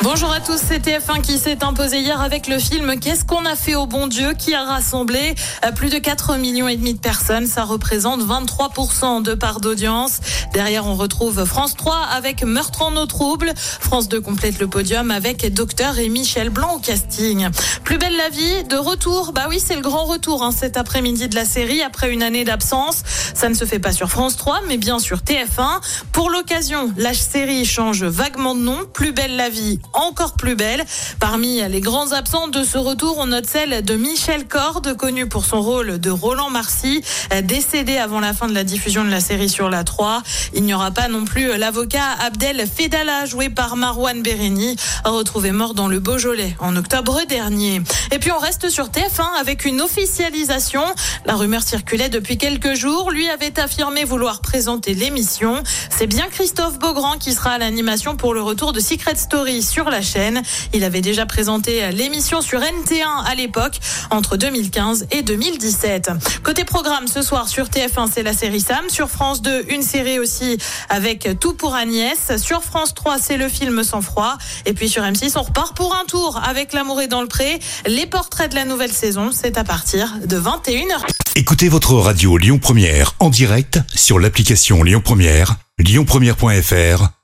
Bonjour à tous, c'est TF1 qui s'est imposé hier avec le film Qu'est-ce qu'on a fait au bon Dieu qui a rassemblé euh, plus de 4 millions et demi de personnes. Ça représente 23% de part d'audience. Derrière, on retrouve France 3 avec Meurtre en eau trouble. France 2 complète le podium avec Docteur et Michel Blanc au casting. Plus belle la vie, de retour. Bah oui, c'est le grand retour hein, cet après-midi de la série après une année d'absence. Ça ne se fait pas sur France 3, mais bien sur TF1. Pour l'occasion, la série change vaguement de nom. Plus belle la vie encore plus belle. Parmi les grands absents de ce retour, on note celle de Michel Corde, connu pour son rôle de Roland Marcy, décédé avant la fin de la diffusion de la série sur la 3. Il n'y aura pas non plus l'avocat Abdel Fedala, joué par Marwan Bereni, retrouvé mort dans le Beaujolais en octobre dernier. Et puis on reste sur TF1 avec une officialisation. La rumeur circulait depuis quelques jours. Lui avait affirmé vouloir présenter l'émission. C'est bien Christophe Beaugrand qui sera à l'animation pour le retour de Secret Story la chaîne. Il avait déjà présenté l'émission sur NT1 à l'époque, entre 2015 et 2017. Côté programme, ce soir sur TF1, c'est la série Sam. Sur France 2, une série aussi avec Tout pour Agnès. Sur France 3, c'est le film Sans froid. Et puis sur M6, on repart pour un tour avec L'amour est dans le pré. Les portraits de la nouvelle saison, c'est à partir de 21h. Écoutez votre radio Lyon Première en direct sur l'application Lyon Première, lyonpremière.fr